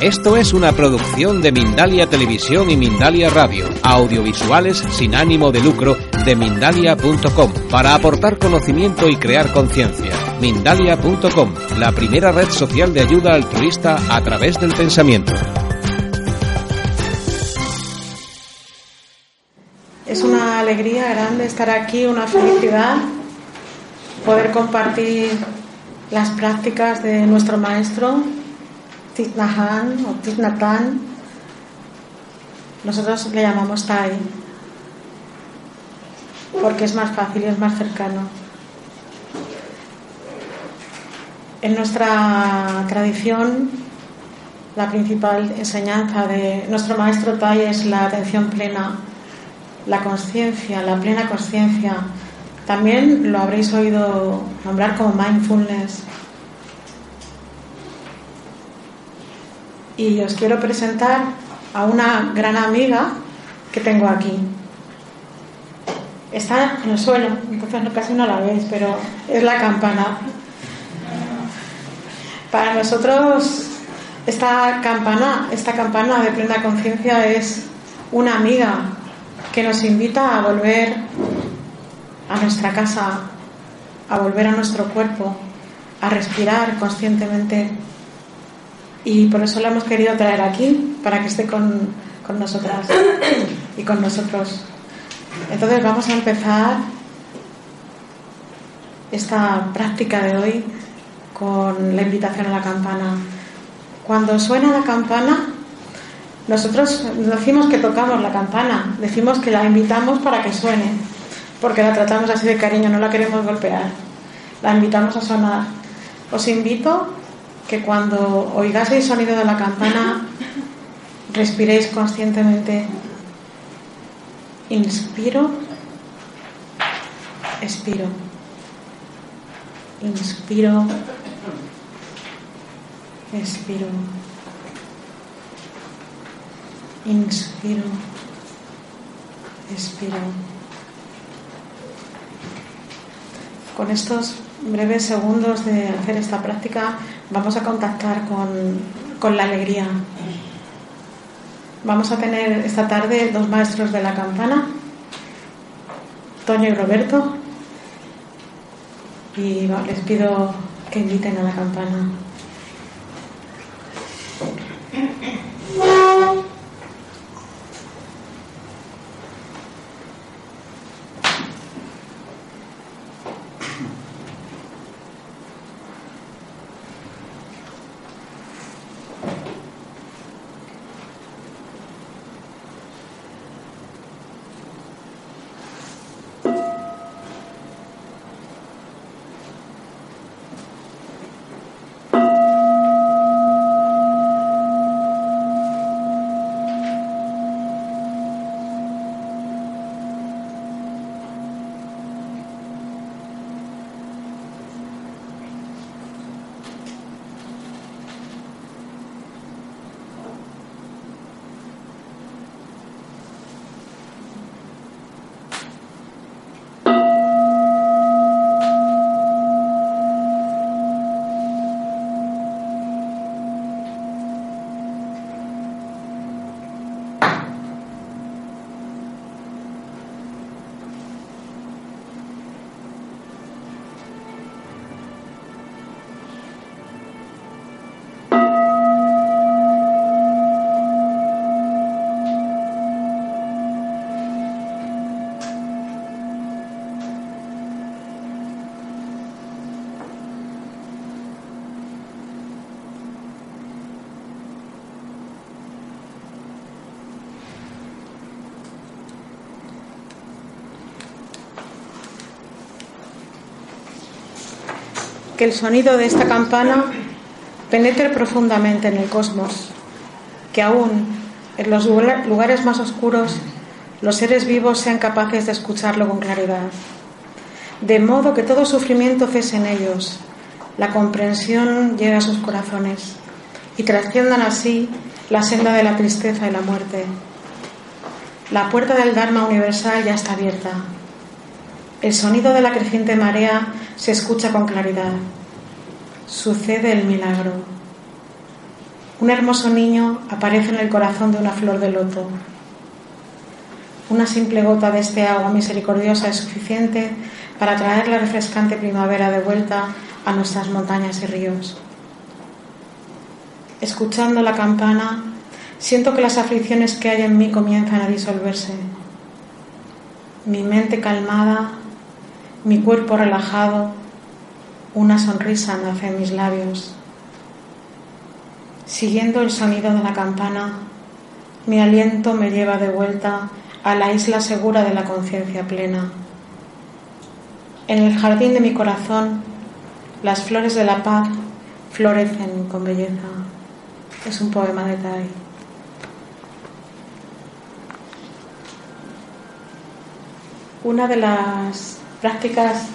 Esto es una producción de Mindalia Televisión y Mindalia Radio, audiovisuales sin ánimo de lucro de mindalia.com, para aportar conocimiento y crear conciencia. Mindalia.com, la primera red social de ayuda altruista a través del pensamiento. Es una alegría grande estar aquí, una felicidad poder compartir las prácticas de nuestro maestro Titnahan o Titnatan, nosotros le llamamos Tai, porque es más fácil y es más cercano. En nuestra tradición, la principal enseñanza de nuestro maestro Tai es la atención plena, la conciencia, la plena conciencia. También lo habréis oído nombrar como mindfulness y os quiero presentar a una gran amiga que tengo aquí. Está en el suelo, entonces casi no la veis, pero es la campana. Para nosotros esta campana, esta campana de plena conciencia es una amiga que nos invita a volver a nuestra casa, a volver a nuestro cuerpo, a respirar conscientemente y por eso la hemos querido traer aquí, para que esté con, con nosotras y con nosotros. Entonces vamos a empezar esta práctica de hoy con la invitación a la campana. Cuando suena la campana, nosotros decimos que tocamos la campana, decimos que la invitamos para que suene, porque la tratamos así de cariño, no la queremos golpear, la invitamos a sonar. Os invito que cuando oigáis el sonido de la campana, respiréis conscientemente. Inspiro, expiro. Inspiro, expiro. Inspiro, expiro. Con estos breves segundos de hacer esta práctica vamos a contactar con, la alegría. Vamos a tener esta tarde dos maestros de la campana, Toño y Roberto, y les pido que inviten a la campana. Que el sonido de esta campana penetre profundamente en el cosmos, que aún en los lugares más oscuros los seres vivos sean capaces de escucharlo con claridad, de modo que todo sufrimiento cese en ellos, la comprensión llegue a sus corazones y trasciendan así la senda de la tristeza y la muerte. La puerta del Dharma universal ya está abierta. El sonido de la creciente marea se escucha con claridad. Sucede el milagro. Un hermoso niño aparece en el corazón de una flor de loto. Una simple gota de este agua misericordiosa es suficiente para traer la refrescante primavera de vuelta a nuestras montañas y ríos. Escuchando la campana, siento que las aflicciones que hay en mí comienzan a disolverse. Mi mente calmada, mi cuerpo relajado, una sonrisa nace en mis labios. Siguiendo el sonido de la campana, mi aliento me lleva de vuelta a la isla segura de la conciencia plena. En el jardín de mi corazón, las flores de la paz florecen con belleza. Es un poema de Tai. Una de las prácticas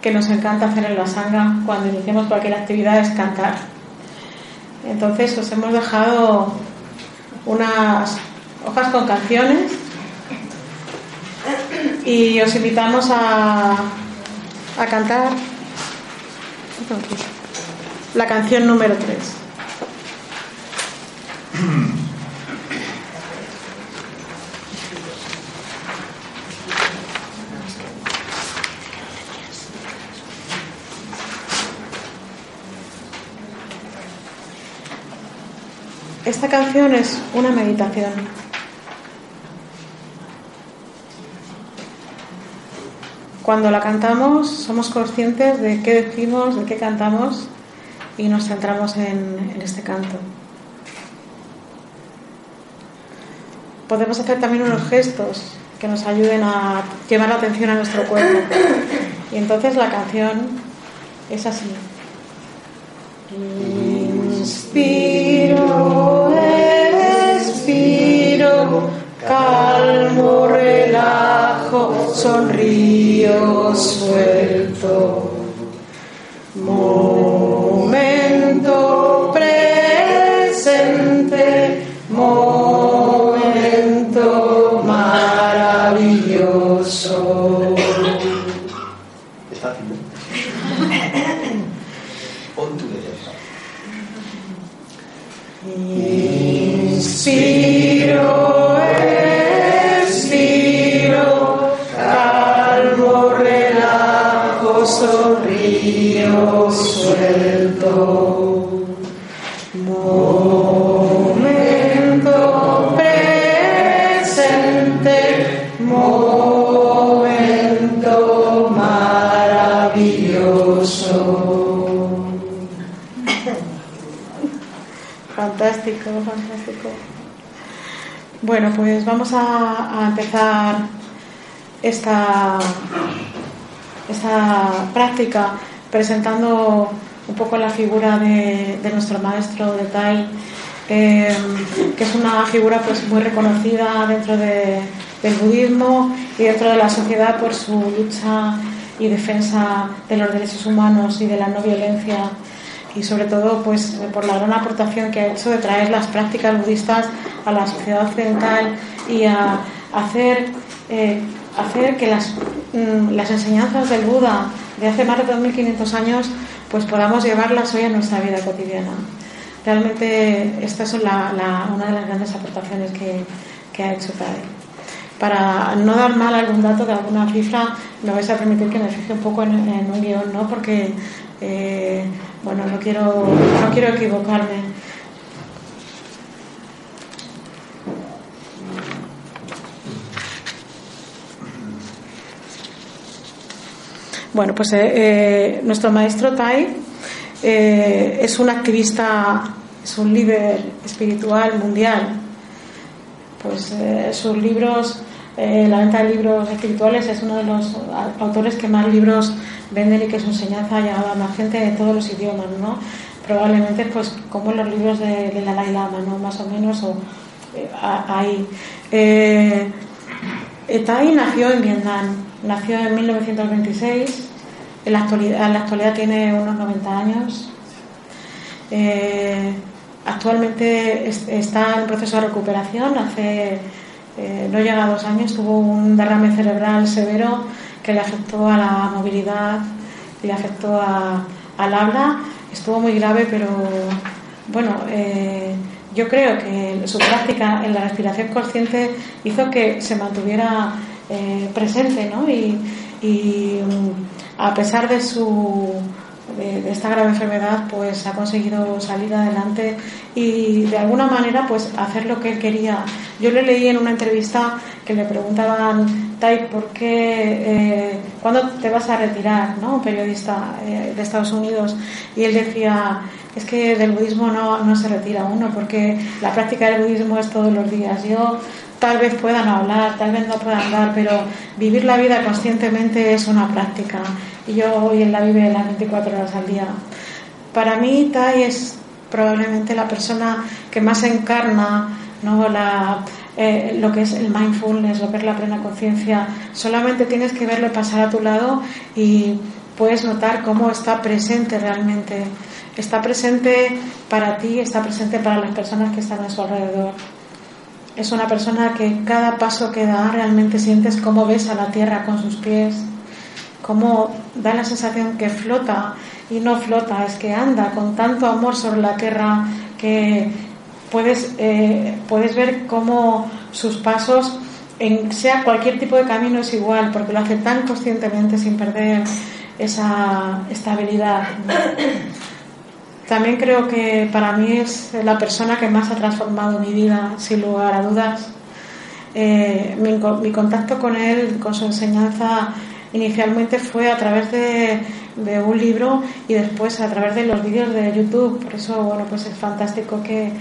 que nos encanta hacer en la sanga cuando iniciamos cualquier actividad es cantar. Entonces os hemos dejado unas hojas con canciones y os invitamos a, a cantar la canción número 3. Esta canción es una meditación. Cuando la cantamos somos conscientes de qué decimos, de qué cantamos y nos centramos en, este canto. Podemos hacer también unos gestos que nos ayuden a llevar la atención a nuestro cuerpo. Y entonces la canción es así. Inspiro, calmo, relajo, sonrío, suelto. Bueno, pues vamos a, empezar esta, esta práctica presentando un poco la figura de, nuestro maestro de Tai, eh, que es una figura pues muy reconocida dentro de- del budismo y dentro de la sociedad por su lucha y defensa de los derechos humanos y de la no violencia y sobre todo pues por la gran aportación que ha hecho de traer las prácticas budistas a la sociedad occidental y a hacer eh, hacer que las, mm, las enseñanzas del Buda de hace más de 2500 años pues podamos llevarlas hoy a nuestra vida cotidiana. Realmente esta es la- la- una de las grandes aportaciones que, que ha hecho Tai. Para no dar mal algún dato de alguna cifra, me vais a permitir que me fije un poco en, en un guion, ¿no? Porque, eh, bueno, no quiero, no quiero equivocarme. Bueno, pues eh, eh, nuestro maestro Tai es un activista, es un líder espiritual mundial. Pues sus libros, eh, la venta de libros espirituales es uno de los autores que más libros venden y que su enseñanza ha a más gente de todos los idiomas, ¿no? probablemente pues como los libros de, de la Dalai Lama, ¿no? Más o menos, o eh, ahí. Eh, nació en Vietnam, nació en 1926, en la actualidad, en la actualidad tiene unos 90 años. Eh, actualmente está en proceso de recuperación, hace eh, no llega a dos años, tuvo un derrame cerebral severo que le afectó a la movilidad, le afectó al habla, estuvo muy grave, pero bueno, eh, yo creo que su práctica en la respiración consciente hizo que se mantuviera eh, presente, ¿no? Y, y mm, a pesar de su de, esta grave enfermedad pues ha conseguido salir adelante y de alguna manera pues hacer lo que él quería. Yo le leí en una entrevista que le preguntaban, Tai, ¿por qué, eh, cuándo te vas a retirar? ¿no? Un periodista eh, de Estados Unidos. Y él decía, es que del budismo no, no se retira uno, porque la práctica del budismo es todos los días. Yo tal vez puedan hablar, tal vez no puedan hablar, pero vivir la vida conscientemente es una práctica. Y yo hoy en la vive las 24 horas al día. Para mí, Tai es probablemente la persona que más encarna ¿no? la, eh, lo que es el mindfulness, lo que es la plena conciencia. Solamente tienes que verlo pasar a tu lado y puedes notar cómo está presente realmente. Está presente para ti, está presente para las personas que están a su alrededor es una persona que cada paso que da realmente sientes cómo ves a la tierra con sus pies, cómo da la sensación que flota y no flota, es que anda con tanto amor sobre la tierra que puedes, eh, puedes ver cómo sus pasos, en sea cualquier tipo de camino, es igual, porque lo hace tan conscientemente sin perder esa estabilidad. También creo que para mí es la persona que más ha transformado mi vida, sin lugar a dudas. Eh, mi, contacto con él, con su enseñanza, inicialmente fue a través de, un libro y después a través de los vídeos de YouTube. Por eso, bueno, pues es fantástico que,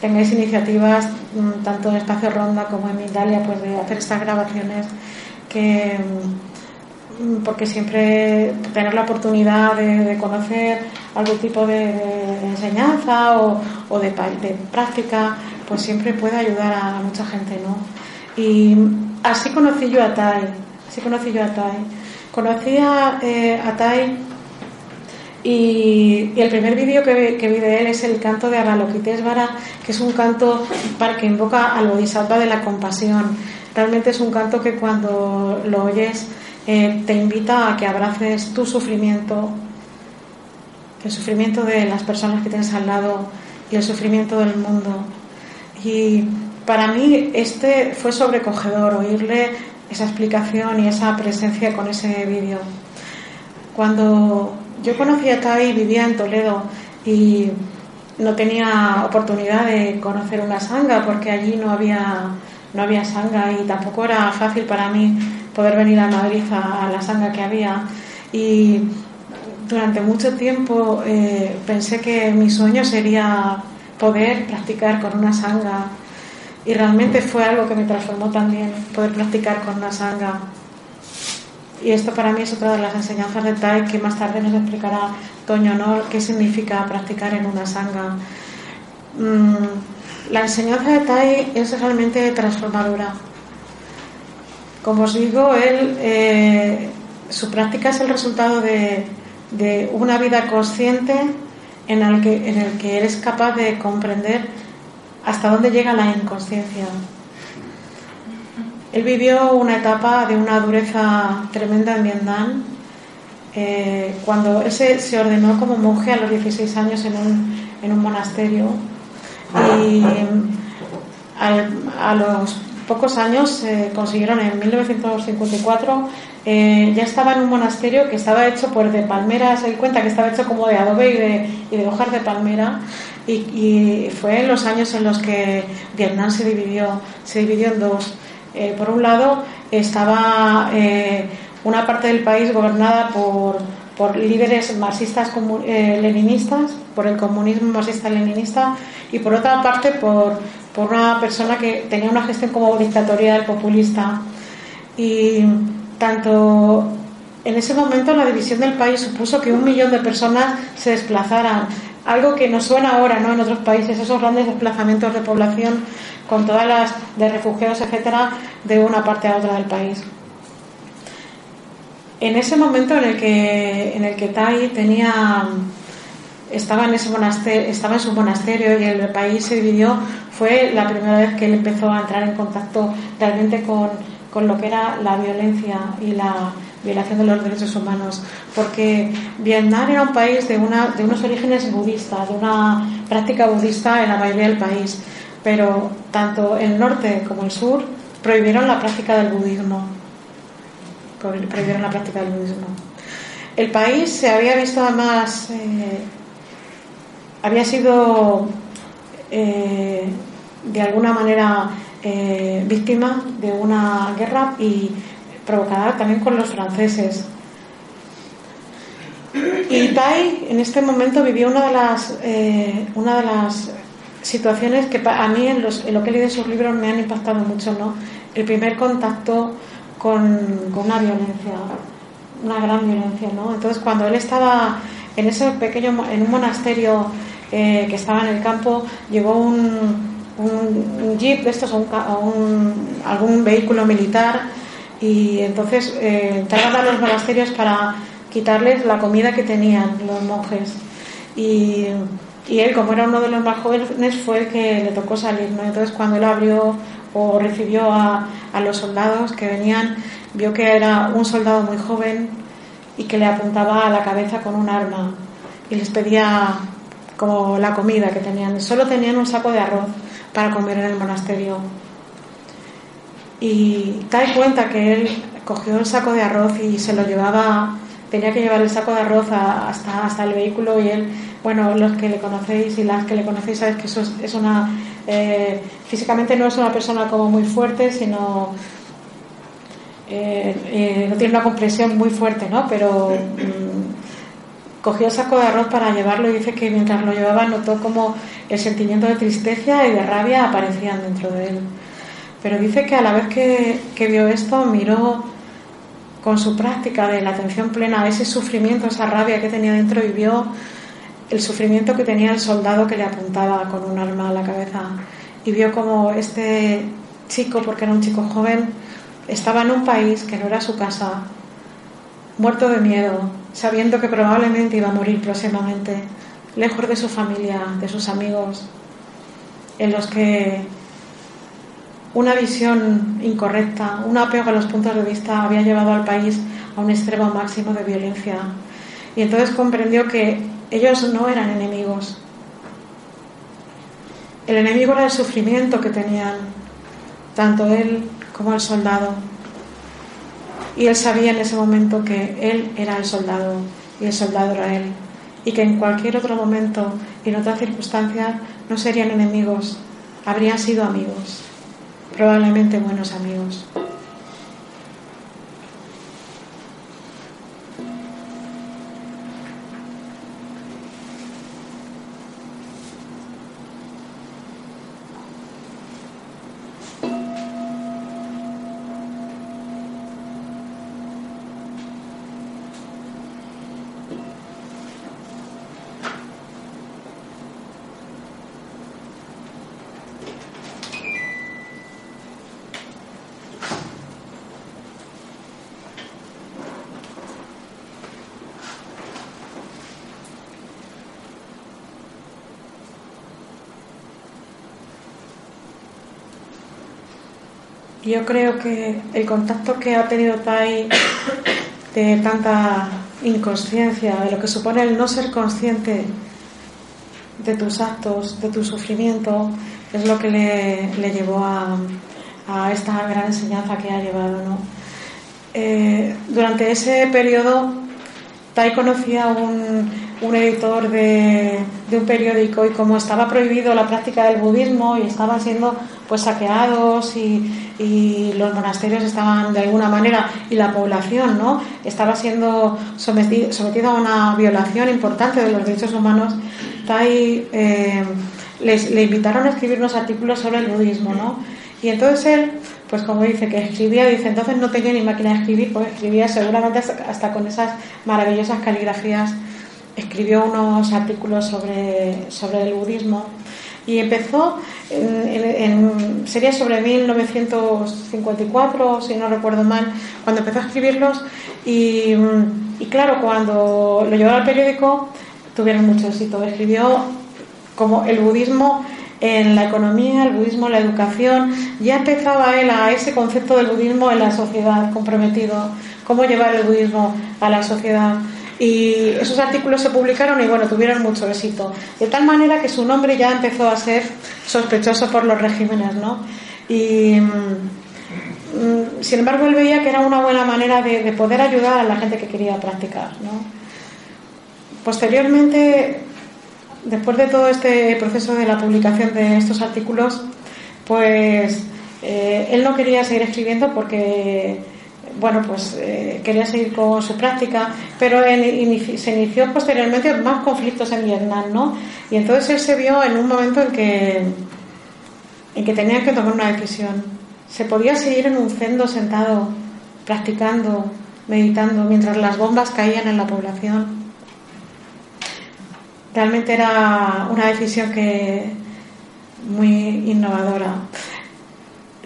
tengáis iniciativas, mm, tanto en Espacio Ronda como en Italia, pues de hacer estas grabaciones que Mm, porque siempre tener la oportunidad de, conocer algún tipo de, enseñanza o, de, práctica, pues siempre puede ayudar a mucha gente, ¿no? Y así conocí yo a Tai, así conocí yo a Tai. Conocí a, eh, Tai y, el primer vídeo que, vi de él es el canto de Avalokitesvara, que es un canto para que invoca al Bodhisattva de la compasión. Realmente es un canto que cuando lo oyes eh, te invita a que abraces tu sufrimiento, el sufrimiento de las personas que tienes al lado y el sufrimiento del mundo. Y para mí este fue sobrecogedor oírle esa explicación y esa presencia con ese vídeo. Cuando yo conocí a Tai, vivía en Toledo y no tenía oportunidad de conocer una sanga porque allí no había, no había sanga y tampoco era fácil para mí poder venir a Madrid a, la sanga que había. Y durante mucho tiempo eh, pensé que mi sueño sería poder practicar con una sanga. Y realmente fue algo que me transformó también, poder practicar con una sanga. Y esto para mí es otra de las enseñanzas de Tai que más tarde nos explicará Toño, ¿no? ¿Qué significa practicar en una sanga? Mm, la enseñanza de Tai es realmente transformadora como os digo, él, eh, su práctica es el resultado de, una vida consciente en el, que, en el eres capaz de comprender hasta dónde llega la inconsciencia. Él vivió una etapa de una dureza tremenda en Vietnam. Eh, cuando él se, ordenó como monje a los 16 años en un, en un monasterio y a los pocos años consiguieron en 1954 eh, ya estaba en un monasterio que estaba hecho por de palmeras, se cuenta que estaba hecho como de adobe y de, hojas de palmera y, fue en los años en los que Vietnam se dividió, se dividió en dos. Eh, por un lado estaba eh, una parte del país gobernada por, líderes marxistas leninistas, por el comunismo marxista leninista y por otra parte por por una persona que tenía una gestión como dictatorial, populista. Y tanto en ese momento la división del país supuso que un millón de personas se desplazaran, algo que nos suena ahora ¿no? en otros países, esos grandes desplazamientos de población con todas las de refugiados, etcétera, de una parte a otra del país. En ese momento en el que, en el que Tai tenía estaba en ese monasterio, estaba en su monasterio y el país se dividió, fue la primera vez que él empezó a entrar en contacto realmente con, con lo que era la violencia y la violación de los derechos humanos, porque Vietnam era un país de, una, de unos orígenes budistas, de una práctica budista en la mayoría del país, pero tanto el norte como el sur prohibieron la práctica del budismo. Prohibieron la práctica del budismo. El país se había visto además, eh, había sido eh, de alguna manera eh, víctima de una guerra y provocada también con los franceses. Y Tai en este momento vivió una de las, eh, una de las situaciones que a mí en, los, lo que he leído en sus libros me han impactado mucho, ¿no? El primer contacto con, con una violencia, una gran violencia, ¿no? Entonces cuando él estaba en ese pequeño, en un monasterio eh, que estaba en el campo, llevó un, un, jeep de estos, un, algún vehículo militar y entonces eh, a los monasterios para quitarles la comida que tenían los monjes y, y, él como era uno de los más jóvenes fue el que le tocó salir ¿no? entonces cuando él abrió o recibió a, a los soldados que venían vio que era un soldado muy joven y que le apuntaba a la cabeza con un arma y les pedía como la comida que tenían. Solo tenían un saco de arroz para comer en el monasterio. Y da cuenta que él cogió el saco de arroz y se lo llevaba, tenía que llevar el saco de arroz hasta, hasta el vehículo y él, bueno, los que le conocéis y las que le conocéis sabéis que eso es, una, eh, físicamente no es una persona como muy fuerte, sino eh, eh, no tiene una compresión muy fuerte, ¿no? Pero mm, cogió el saco de arroz para llevarlo y dice que mientras lo llevaba notó como el sentimiento de tristeza y de rabia aparecían dentro de él. Pero dice que a la vez que, vio esto, miró con su práctica de la atención plena a ese sufrimiento, esa rabia que tenía dentro y vio el sufrimiento que tenía el soldado que le apuntaba con un arma a la cabeza. Y vio como este chico, porque era un chico joven, estaba en un país que no era su casa, muerto de miedo, sabiendo que probablemente iba a morir próximamente, lejos de su familia, de sus amigos, en los que una visión incorrecta, un apego a los puntos de vista había llevado al país a un extremo máximo de violencia. Y entonces comprendió que ellos no eran enemigos. El enemigo era el sufrimiento que tenían tanto él como el soldado. Y él sabía en ese momento que él era el soldado y el soldado era él. Y que en cualquier otro momento y en otras circunstancias no serían enemigos, habrían sido amigos probablemente buenos amigos. Yo creo que el contacto que ha tenido Tai de tanta inconsciencia, de lo que supone el no ser consciente de tus actos, de tu sufrimiento, es lo que le, llevó a, esta gran enseñanza que ha llevado. ¿no? Eh, durante ese periodo, Tai conocía un, un editor de, un periódico y como estaba prohibido la práctica del budismo y estaban siendo pues saqueados y, los monasterios estaban de alguna manera y la población no estaba siendo sometida a una violación importante de los derechos humanos eh, les, le invitaron a escribir unos artículos sobre el budismo ¿no? Y entonces él, pues como dice que escribía, dice, entonces no tenía ni máquina de escribir, pues escribía seguramente hasta con esas maravillosas caligrafías. Escribió unos artículos sobre, sobre el budismo y empezó en, sería sobre 1954 si no recuerdo mal cuando empezó a escribirlos. Y, y claro cuando lo llevó al periódico tuvieron mucho éxito. Escribió como el budismo en la economía, el budismo en la educación, ya empezaba él a ese concepto del budismo en la sociedad comprometido, cómo llevar el budismo a la sociedad y esos artículos se publicaron y bueno, tuvieron mucho éxito. De tal manera que su nombre ya empezó a ser sospechoso por los regímenes, ¿no? Y mm, sin embargo él veía que era una buena manera de, poder ayudar a la gente que quería practicar, ¿no? Posteriormente, después de todo este proceso de la publicación de estos artículos, pues eh, él no quería seguir escribiendo porque bueno, pues eh, quería seguir con su práctica, pero se inició posteriormente más conflictos en Vietnam, ¿no? Y entonces él se vio en un momento en que, en que tenía que tomar una decisión. Se podía seguir en un cendo sentado, practicando, meditando, mientras las bombas caían en la población. Realmente era una decisión que muy innovadora,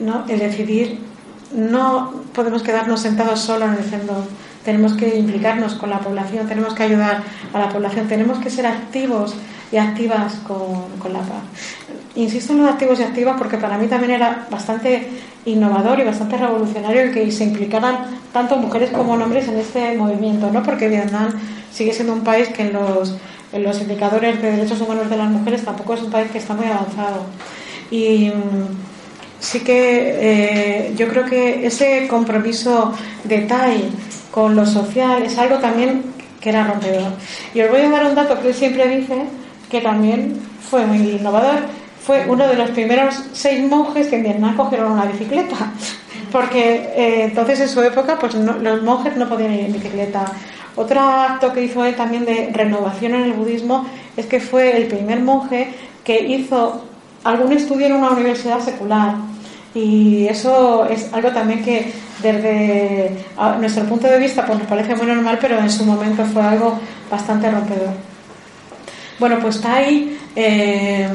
¿no? El decidir no podemos quedarnos sentados solo en el centro. Tenemos que implicarnos con la población, tenemos que ayudar a la población, tenemos que ser activos y activas con, la paz. Insisto en los activos y activas porque para mí también era bastante innovador y bastante revolucionario el que se implicaran tanto mujeres como hombres en este movimiento, ¿no? Porque Vietnam sigue siendo un país que en los, en los indicadores de derechos humanos de las mujeres tampoco es un país que está muy avanzado. Y sí que eh, yo creo que ese compromiso de TAI con lo social es algo también que era rompedor. Y os voy a dar un dato que él siempre dice que también fue muy innovador. Fue uno de los primeros seis monjes que en Vietnam cogieron una bicicleta. Porque eh, entonces en su época pues los monjes no podían ir en bicicleta. Otro acto que hizo él también de renovación en el budismo es que fue el primer monje que hizo algún estudio en una universidad secular y eso es algo también que desde nuestro punto de vista pues nos parece muy normal, pero en su momento fue algo bastante rompedor. Bueno, pues Tai eh,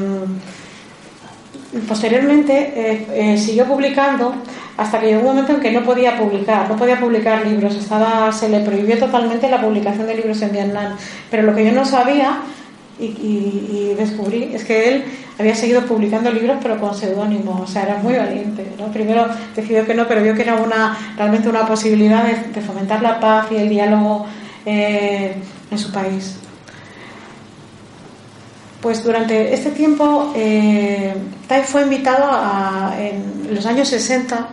posteriormente eh, siguió publicando hasta que llegó un momento en que no podía publicar, no podía publicar libros, estaba, se le prohibió totalmente la publicación de libros en Vietnam. Pero lo que yo no sabía y, descubrí es que él había seguido publicando libros pero con seudónimo, o sea, era muy valiente. ¿no? Primero decidió que no, pero vio que era una, realmente una posibilidad de, fomentar la paz y el diálogo eh, en su país. Pues durante este tiempo, eh, Tai fue invitado a, en los años 60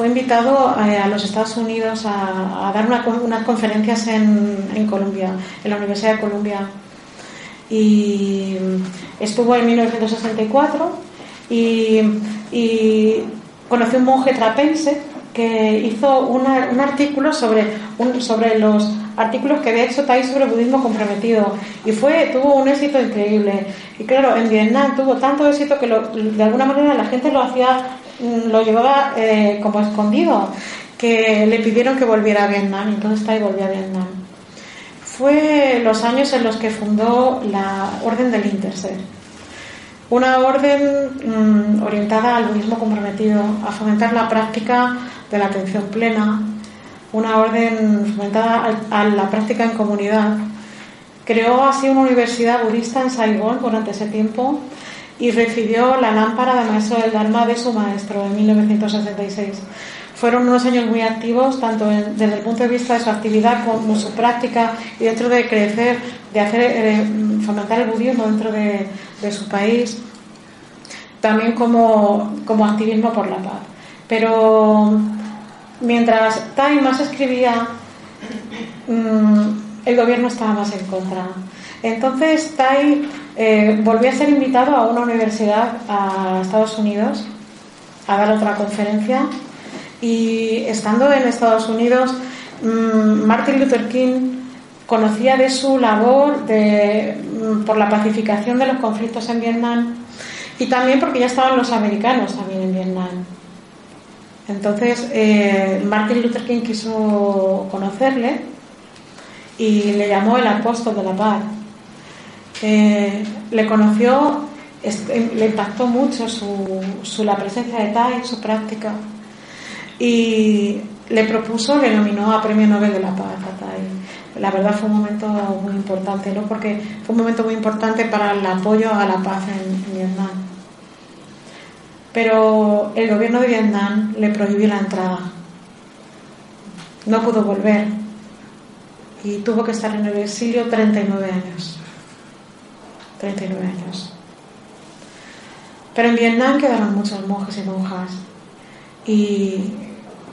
fue invitado eh, a, los Estados Unidos a, dar unas conferencias en, en, Columbia, en la Universidad de Columbia. Y estuvo en 1964 y, y conoció un monje trapense que hizo un artículo sobre, sobre los artículos que había hecho Tai sobre budismo comprometido y fue tuvo un éxito increíble y claro en Vietnam tuvo tanto éxito que de alguna manera la gente lo hacía Mm, lo llevaba eh, como escondido, que le pidieron que volviera a Vietnam, entonces Tai volvió a Vietnam. Fue los años en los que fundó la Orden del Interser, una orden mm, orientada al budismo comprometido, a fomentar la práctica de la atención plena, una orden fomentada a la práctica en comunidad. Creó así una universidad budista en Saigón durante ese tiempo y recibió la lámpara de maestro del Dharma de su maestro en 1966. Fueron unos años muy activos, tanto desde el punto de vista de su actividad como su práctica y dentro de crecer, de hacer eh, fomentar el budismo dentro de, su país, también como, como activismo por la paz. Pero mientras Tai más escribía, mm, el gobierno estaba más en contra. Entonces Tai eh, volví a ser invitado a una universidad a Estados Unidos a dar otra conferencia y estando en Estados Unidos, mm, Martin Luther King conocía de su labor mm, por la pacificación de los conflictos en Vietnam Y también porque ya estaban los americanos también en Vietnam. Entonces, eh, Martin Luther King quiso conocerle y le llamó el apóstol de la paz. Eh, le conoció, le impactó mucho su, la presencia de Tai, su práctica, y le propuso, le nominó a Premio Nobel de la Paz Tai. La verdad fue un momento muy importante, ¿no? porque fue un momento muy importante para el apoyo a la paz en Vietnam. Pero el gobierno de Vietnam le prohibió la entrada. No pudo volver y tuvo que estar en el exilio 39 años. 39 años. Pero en Vietnam quedaron muchos monjes y monjas y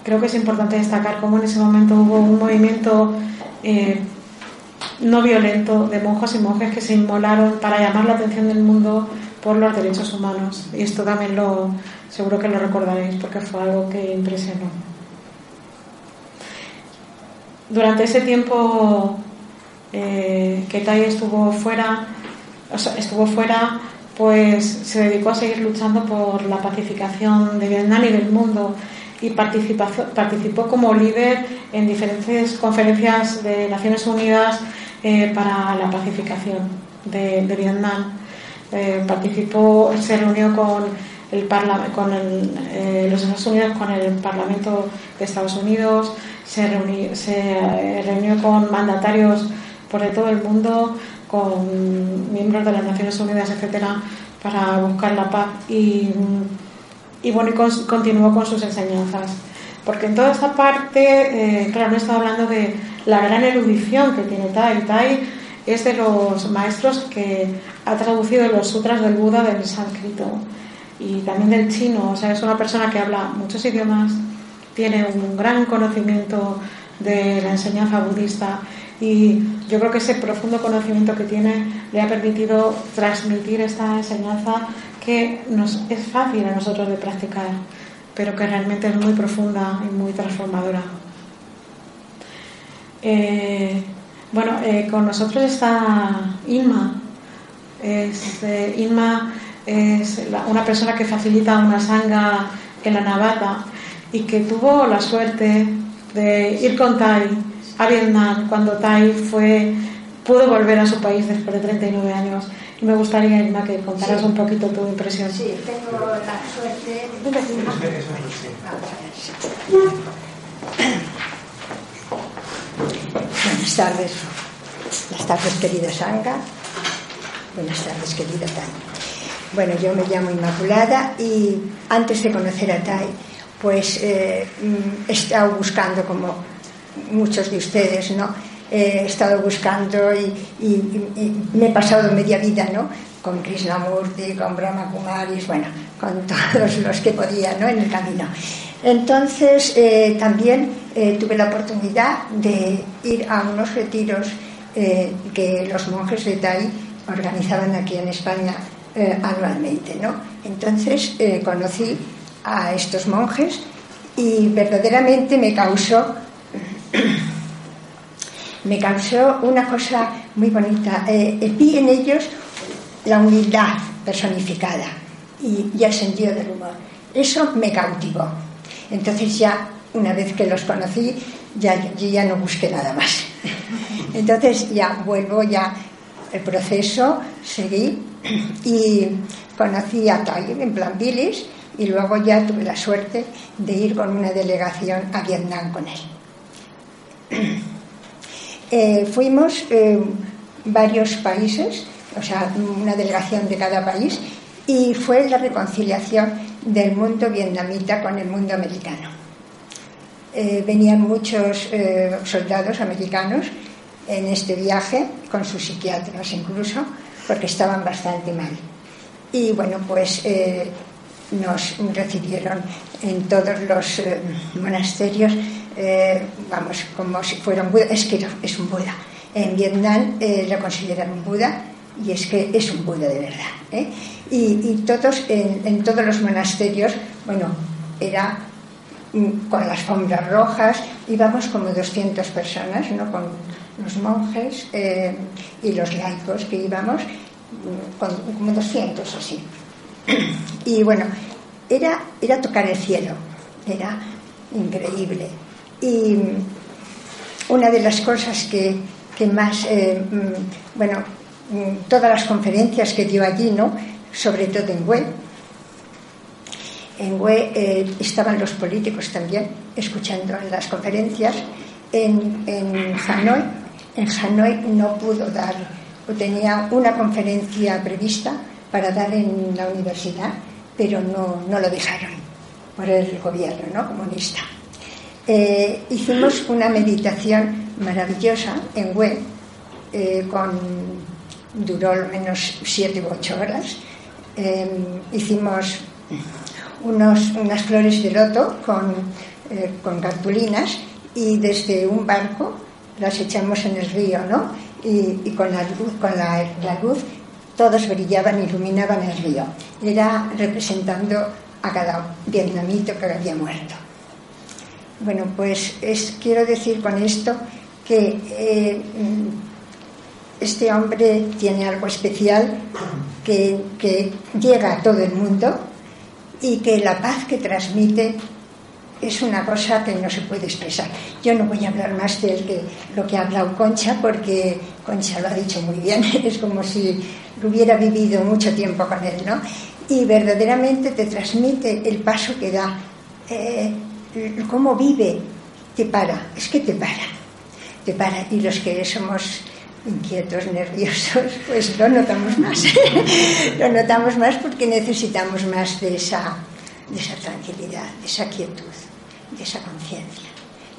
creo que es importante destacar cómo en ese momento hubo un movimiento eh, no violento de monjas y monjes que se inmolaron para llamar la atención del mundo por los derechos humanos. Y esto también lo, seguro que lo recordaréis porque fue algo que impresionó. Durante ese tiempo eh, que Tai estuvo fuera, estuvo fuera, pues se dedicó a seguir luchando por la pacificación de Vietnam y del mundo y participó, como líder en diferentes conferencias de Naciones Unidas eh, para la pacificación de, Vietnam. Eh, participó, se reunió con el con el, los Estados Unidos con el Parlamento de Estados Unidos, se, se reunió con mandatarios por todo el mundo, con miembros de las Naciones Unidas, etcétera, para buscar la paz y, y bueno, continuó con sus enseñanzas. Porque en toda esta parte, eh, claro, no estaba hablando de la gran erudición que tiene Tai. Tai es de los maestros que ha traducido los sutras del Buda del sánscrito y también del chino. O sea, es una persona que habla muchos idiomas, tiene un gran conocimiento de la enseñanza budista y yo creo que ese profundo conocimiento que tiene le ha permitido transmitir esta enseñanza que nos es fácil a nosotros de practicar, pero que realmente es muy profunda y muy transformadora. Eh, bueno, eh, con nosotros está Inma. Es, eh, Inma es una persona que facilita una sanga en la navata y que tuvo la suerte de ir con Tai a Vietnam cuando Tai fue, pudo volver a su país después de 39 años. Y me gustaría, Irma, que contaras un poquito tu impresión. Sí, tengo la suerte. Buenas tardes. Buenas tardes, querida Sanga. Buenas tardes, querida Tai. Bueno, yo me llamo Inmaculada y antes de conocer a Tai, pues eh, mm, he estado buscando, como muchos de ustedes, ¿no? He estado buscando y, me he pasado media vida, ¿no? Con Krishnamurti, con Brahma Kumaris, bueno, con todos los que podía, ¿no? En el camino. Entonces, eh, también eh, tuve la oportunidad de ir a unos retiros que los monjes de Tai organizaban aquí en España eh, anualmente, ¿no? Entonces eh, conocí a estos monjes y verdaderamente me causó me causó una cosa muy bonita. Eh, vi en ellos la humildad personificada y, el sentido del humor. Eso me cautivó. Entonces ya, una vez que los conocí, ya, yo ya no busqué nada más. Entonces ya vuelvo ya el proceso, seguí y conocí a Tai en plan bilis y luego ya tuve la suerte de ir con una delegación a Vietnam con él. Eh, fuimos eh, varios países, o sea, una delegación de cada país, y fue la reconciliación del mundo vietnamita con el mundo americano. Eh, venían muchos soldados americanos en este viaje, con sus psiquiatras incluso, porque estaban bastante mal. Y bueno, pues nos recibieron en todos los monasterios, eh, vamos, como si fuera un Buda, es que es un Buda. En Vietnam lo consideran un Buda y es que es un Buda de verdad. Y, todos, en, todos los monasterios, bueno, era mm, con las sombras rojas, íbamos como 200 personas, ¿no? Con, los monjes eh, y los laicos que íbamos, mm, como 200 así. Y bueno, era, era tocar el cielo, era increíble. Y una de las cosas que, que más, eh, mm, bueno, mm, todas las conferencias que dio allí, ¿no? Sobre todo en web, en eh, estaban los políticos también escuchando las conferencias. En, en, Hanoi, en Hanoi no pudo dar, o tenía una conferencia prevista para dar en la universidad, pero no, no lo dejaron por el gobierno ¿no? comunista. Eh, hicimos una meditación maravillosa en Hue, eh, con, duró al menos siete u ocho horas. hicimos unos, unas flores de loto con, eh, con cartulinas y desde un barco las echamos en el río, ¿no? Y, con, la luz, con la, luz todos brillaban, iluminaban el río. Era representando a cada vietnamito que había muerto. Bueno, pues es, quiero decir con esto que eh, este hombre tiene algo especial que, que llega a todo el mundo y que la paz que transmite es una cosa que no se puede expresar. Yo no voy a hablar más de que lo que ha hablado Concha, porque Concha lo ha dicho muy bien, es como si hubiera vivido mucho tiempo con él, ¿no? Y verdaderamente te transmite el paso que da, eh, cómo vive, te para, es que te para, te para. Y los que somos inquietos, nerviosos, pues lo notamos más. lo notamos más porque necesitamos más de esa, de esa tranquilidad, de esa quietud, de esa conciencia.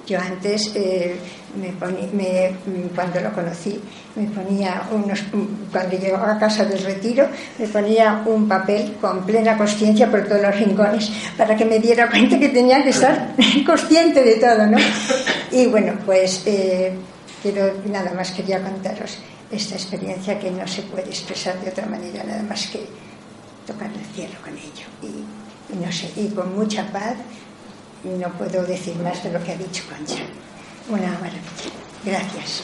Yo antes, eh, me me, cuando lo conocí, me ponía unos, cuando llegaba a casa del retiro, me ponía un papel con plena conciencia por todos los rincones para que me diera cuenta que tenía que estar consciente de todo, ¿no? Y bueno, pues eh, Quiero, nada más quería contaros esta experiencia que no se puede expresar de otra manera, nada más que tocar el cielo con ello. Y, no sé, y con mucha paz, no puedo decir más de lo que ha dicho Concha. Una maravilla. Gracias.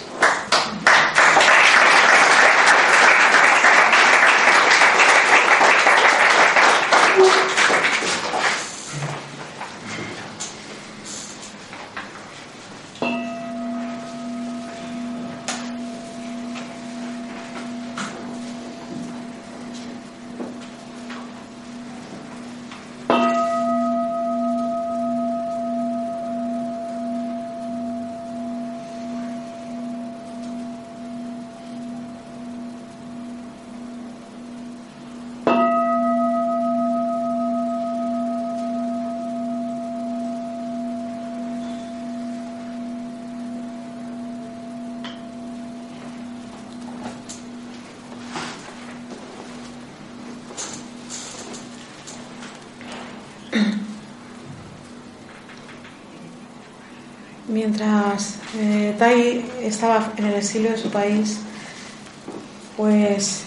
Mientras eh, Tai estaba en el exilio de su país, pues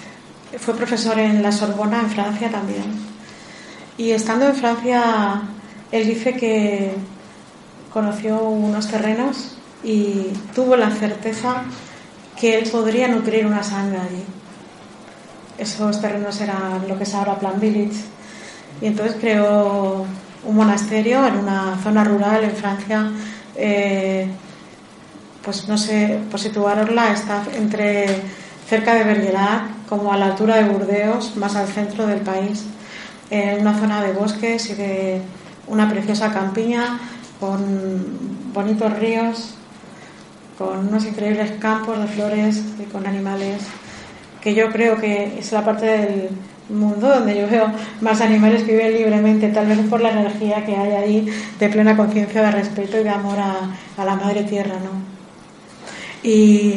fue profesor en la Sorbona, en Francia también. Y estando en Francia, él dice que conoció unos terrenos y tuvo la certeza que él podría nutrir una sangre allí. Esos terrenos eran lo que es ahora Plan Village. Y entonces creó un monasterio en una zona rural en Francia eh, pues no sé, por situarla, está entre cerca de Bergerac, como a la altura de Burdeos, más al centro del país, en una zona de bosques y de una preciosa campiña con bonitos ríos, con unos increíbles campos de flores y con animales, que yo creo que es la parte del mundo donde yo veo más animales que viven libremente, tal vez por la energía que hay ahí de plena conciencia de respeto y de amor a, la madre tierra, ¿no? Y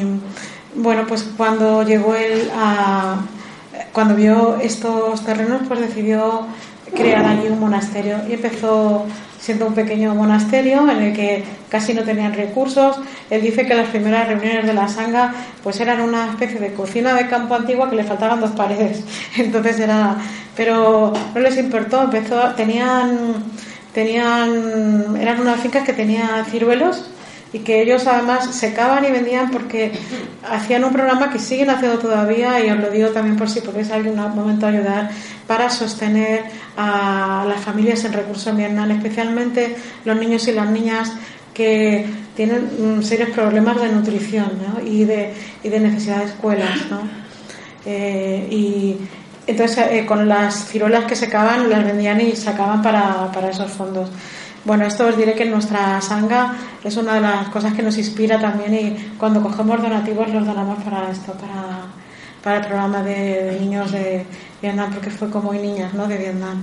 bueno, pues cuando llegó él a. Cuando vio estos terrenos, pues decidió crear allí un monasterio y empezó siendo un pequeño monasterio en el que casi no tenían recursos. Él dice que las primeras reuniones de la sanga pues eran una especie de cocina de campo antigua que le faltaban dos paredes. Entonces era, pero no les importó, empezó, tenían, tenían, eran unas fincas que tenían ciruelos y que ellos además secaban y vendían porque hacían un programa que siguen haciendo todavía y os lo digo también por si podéis algún momento ayudar para sostener a las familias en recursos Vietnam, especialmente los niños y las niñas que tienen mm, serios problemas de nutrición y, de, y de necesidad de escuelas. ¿no? Eh, y entonces eh, con las ciruelas que secaban las vendían y sacaban para, para esos fondos. Bueno, esto os diré que nuestra sanga es una de las cosas que nos inspira también y cuando cogemos donativos los donamos para esto, para, para el programa de, niños de Vietnam, porque fue como hay niñas ¿no? de Vietnam.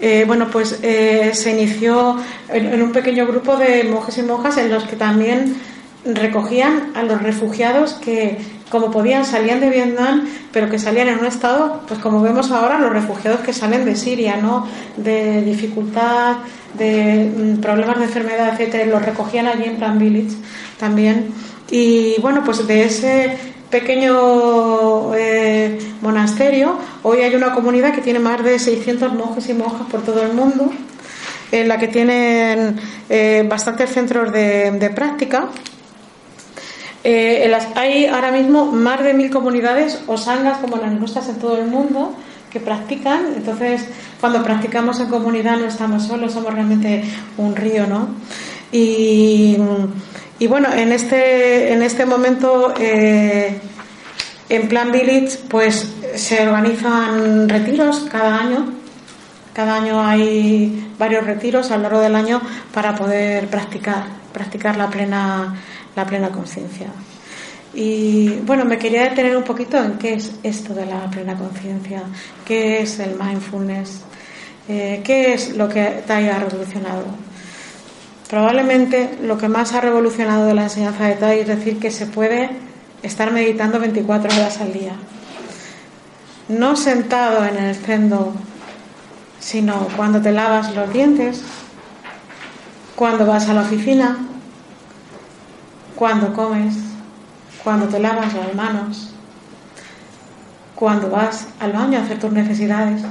Eh, bueno, pues eh, se inició en, un pequeño grupo de monjes y monjas en los que también recogían a los refugiados que, como podían, salían de Vietnam, pero que salían en un estado, pues como vemos ahora, los refugiados que salen de Siria, ¿no? De dificultad, de mm, problemas de enfermedad, etcétera, los recogían allí en Plan Village también. Y bueno, pues de ese pequeño eh, monasterio, hoy hay una comunidad que tiene más de 600 monjes y monjas por todo el mundo, en la que tienen eh, bastantes centros de, práctica. Eh, hay ahora mismo más de mil comunidades o sangas como las nuestras en todo el mundo que practican. Entonces, cuando practicamos en comunidad no estamos solos, somos realmente un río, ¿no? Y, bueno, en este, en este momento, eh, en Plan Village, pues se organizan retiros cada año. Cada año hay varios retiros a lo largo del año para poder practicar, practicar la plena, la plena conciencia. Y bueno, me quería detener un poquito en qué es esto de la plena conciencia, qué es el mindfulness, eh, qué es lo que Tai ha revolucionado. Probablemente lo que más ha revolucionado de la enseñanza de Tai es decir que se puede estar meditando 24 horas al día. No sentado en el cendo, sino cuando te lavas los dientes, cuando vas a la oficina, cuando comes cuando te lavas las manos, cuando vas al baño a hacer tus necesidades,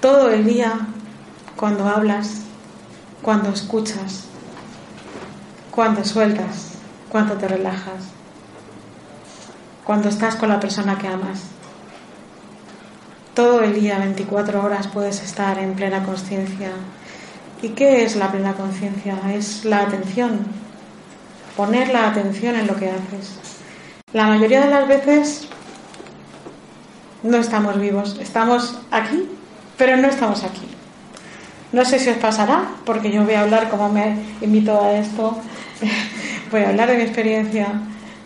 todo el día, cuando hablas, cuando escuchas, cuando sueltas, cuando te relajas, cuando estás con la persona que amas. Todo el día, 24 horas, puedes estar en plena conciencia. ¿Y qué es la plena conciencia? Es la atención, poner la atención en lo que haces. La mayoría de las veces no estamos vivos, estamos aquí, pero no estamos aquí. No sé si os pasará, porque yo voy a hablar, como me invito a esto, voy a hablar de mi experiencia,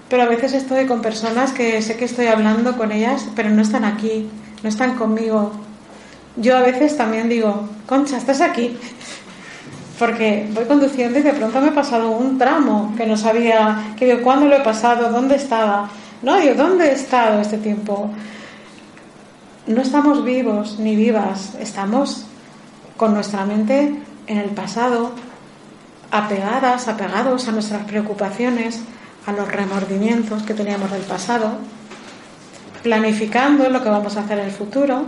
pero a veces estoy con personas que sé que estoy hablando con ellas, pero no están aquí, no están conmigo. Yo a veces también digo, Concha, estás aquí, porque voy conduciendo y de pronto me he pasado un tramo que no sabía, que digo, ¿cuándo lo he pasado? ¿Dónde estaba? No, digo, ¿dónde he estado este tiempo? No estamos vivos ni vivas, estamos con nuestra mente en el pasado, apegadas, apegados a nuestras preocupaciones, a los remordimientos que teníamos del pasado, planificando lo que vamos a hacer en el futuro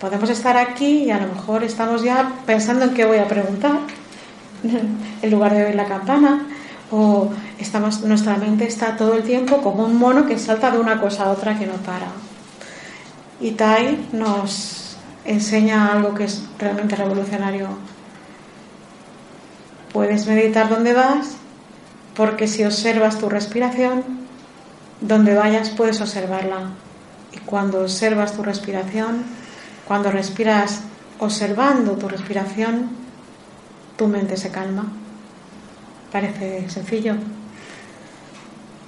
podemos estar aquí y a lo mejor estamos ya pensando en qué voy a preguntar en lugar de oír la campana o nuestra mente está todo el tiempo como un mono que salta de una cosa a otra que no para. Y Tai nos enseña algo que es realmente revolucionario. Puedes meditar donde vas porque si observas tu respiración donde vayas puedes observarla. Y cuando observas tu respiración cuando respiras observando tu respiración, tu mente se calma. Parece sencillo.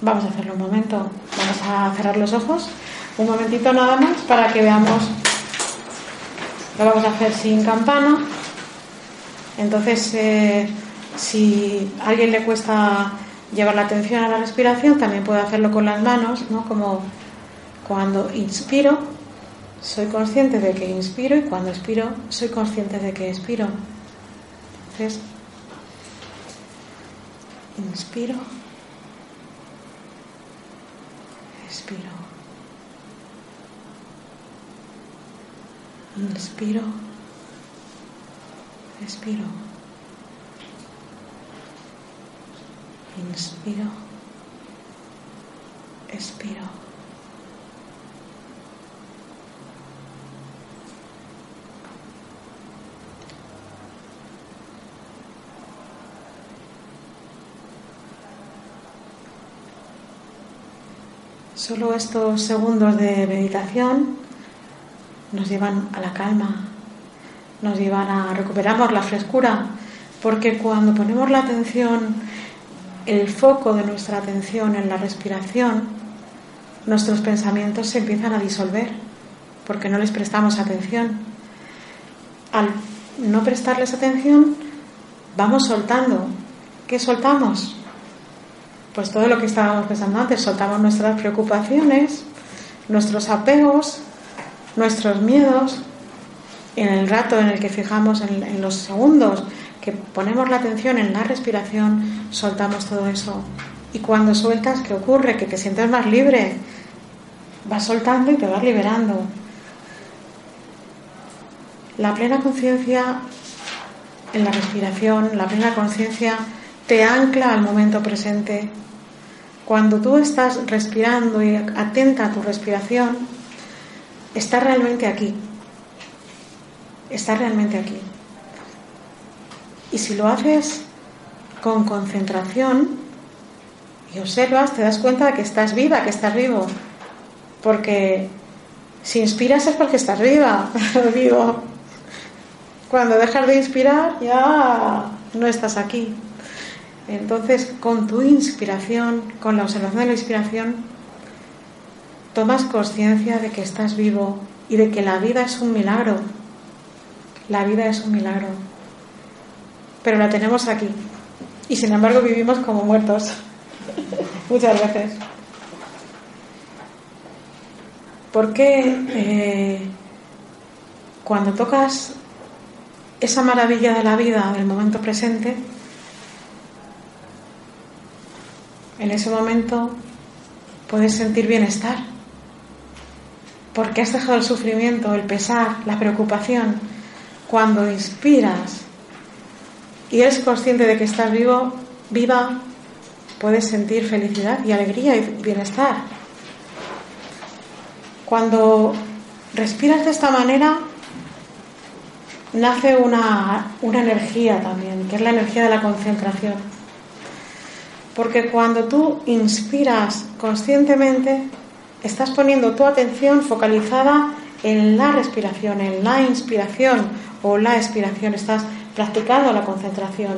Vamos a hacerlo un momento. Vamos a cerrar los ojos. Un momentito nada más para que veamos. Lo vamos a hacer sin campana. Entonces, eh, si a alguien le cuesta llevar la atención a la respiración, también puede hacerlo con las manos, ¿no? Como cuando inspiro, soy consciente de que inspiro y cuando expiro soy consciente de que expiro. Entonces, inspiro, expiro, inspiro, expiro. Inspiro. Expiro. Solo estos segundos de meditación nos llevan a la calma, nos llevan a recuperamos la frescura, porque cuando ponemos la atención, el foco de nuestra atención en la respiración, nuestros pensamientos se empiezan a disolver, porque no les prestamos atención. Al no prestarles atención, vamos soltando. ¿Qué soltamos? Pues todo lo que estábamos pensando antes, soltamos nuestras preocupaciones, nuestros apegos, nuestros miedos, en el rato en el que fijamos, en, los segundos que ponemos la atención en la respiración, soltamos todo eso. Y cuando sueltas, ¿qué ocurre? Que te sientes más libre. Vas soltando y te vas liberando. La plena conciencia en la respiración, la plena conciencia te ancla al momento presente, cuando tú estás respirando y atenta a tu respiración, estás realmente aquí. Estás realmente aquí. Y si lo haces con concentración y observas, te das cuenta de que estás viva, que estás vivo. Porque si inspiras es porque estás viva. Cuando dejas de inspirar ya no estás aquí. Entonces, con tu inspiración, con la observación de la inspiración, tomas conciencia de que estás vivo y de que la vida es un milagro. La vida es un milagro. Pero la tenemos aquí. Y sin embargo vivimos como muertos. Muchas veces. Porque eh, cuando tocas esa maravilla de la vida, del momento presente, en ese momento puedes sentir bienestar, porque has dejado el sufrimiento, el pesar, la preocupación. Cuando inspiras y eres consciente de que estás vivo, viva, puedes sentir felicidad y alegría y bienestar. Cuando respiras de esta manera, nace una, una energía también, que es la energía de la concentración porque cuando tú inspiras conscientemente, estás poniendo tu atención focalizada en la respiración, en la inspiración o la expiración, estás practicando la concentración.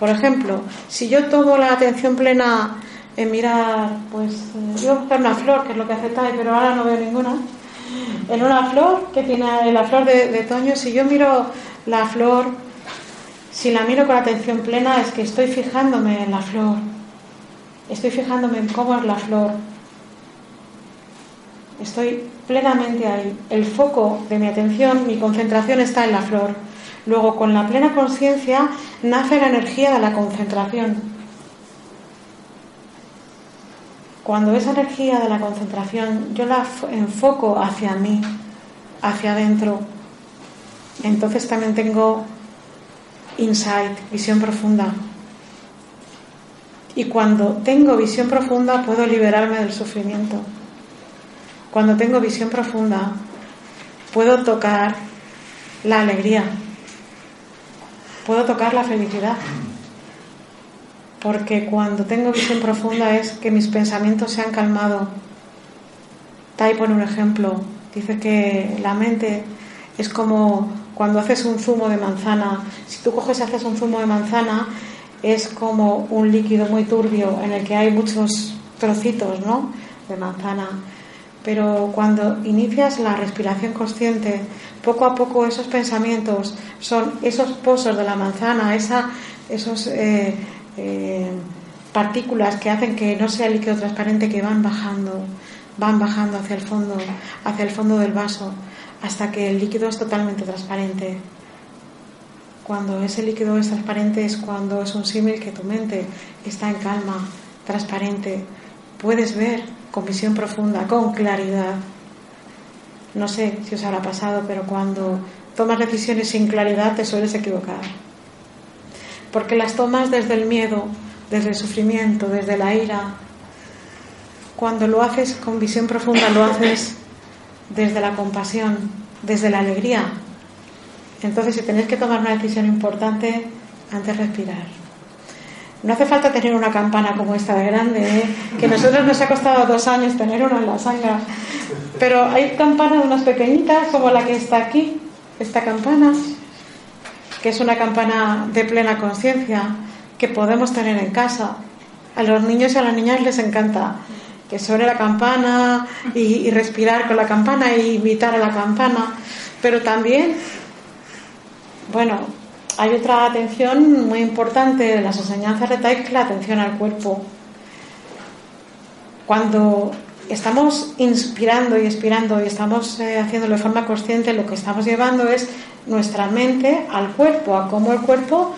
Por ejemplo, si yo tomo la atención plena en mirar, pues eh, yo voy a buscar una flor, que es lo que hace Tai, pero ahora no veo ninguna. En una flor que tiene la flor de, de otoño, si yo miro la flor si la miro con atención plena es que estoy fijándome en la flor, estoy fijándome en cómo es la flor, estoy plenamente ahí. El foco de mi atención, mi concentración está en la flor. Luego, con la plena conciencia, nace la energía de la concentración. Cuando esa energía de la concentración yo la enfoco hacia mí, hacia adentro, entonces también tengo insight, visión profunda. Y cuando tengo visión profunda puedo liberarme del sufrimiento. Cuando tengo visión profunda puedo tocar la alegría. Puedo tocar la felicidad. Porque cuando tengo visión profunda es que mis pensamientos se han calmado. Tai pone un ejemplo. Dice que la mente es como cuando haces un zumo de manzana, si tú coges y haces un zumo de manzana, es como un líquido muy turbio en el que hay muchos trocitos ¿no? de manzana. Pero cuando inicias la respiración consciente, poco a poco esos pensamientos son esos pozos de la manzana, esa, esos eh, eh, partículas que hacen que no sea líquido transparente que van bajando, van bajando hacia el fondo, hacia el fondo del vaso hasta que el líquido es totalmente transparente. Cuando ese líquido es transparente es cuando es un símil que tu mente está en calma, transparente. Puedes ver con visión profunda, con claridad. No sé si os habrá pasado, pero cuando tomas decisiones sin claridad te sueles equivocar. Porque las tomas desde el miedo, desde el sufrimiento, desde la ira. Cuando lo haces con visión profunda, lo haces desde la compasión, desde la alegría. Entonces, si tenéis que tomar una decisión importante, antes respirar. No hace falta tener una campana como esta de grande, ¿eh? que a nosotros nos ha costado dos años tener una en la sanga. Pero hay campanas unas pequeñitas como la que está aquí, esta campana, que es una campana de plena conciencia que podemos tener en casa. A los niños y a las niñas les encanta que suene la campana y, respirar con la campana y imitar a la campana. Pero también, bueno, hay otra atención muy importante de las enseñanzas de Tai, que es la atención al cuerpo. Cuando estamos inspirando y expirando y estamos eh, haciéndolo de forma consciente, lo que estamos llevando es nuestra mente al cuerpo, a cómo el cuerpo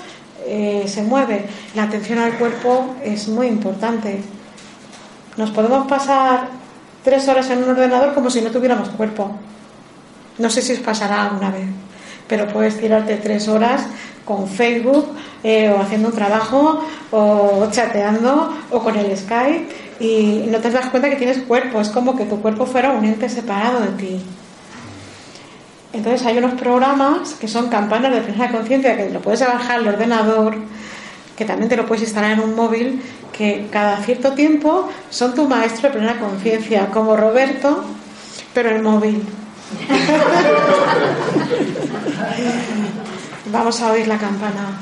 eh, se mueve. La atención al cuerpo es muy importante. Nos podemos pasar tres horas en un ordenador como si no tuviéramos cuerpo. No sé si os pasará alguna vez, pero puedes tirarte tres horas con Facebook eh, o haciendo un trabajo o chateando o con el Skype y no te das cuenta que tienes cuerpo. Es como que tu cuerpo fuera un ente separado de ti. Entonces hay unos programas que son campanas de plena conciencia que lo puedes bajar al ordenador, que también te lo puedes instalar en un móvil, que cada cierto tiempo son tu maestro de plena conciencia, como Roberto, pero el móvil. Vamos a oír la campana.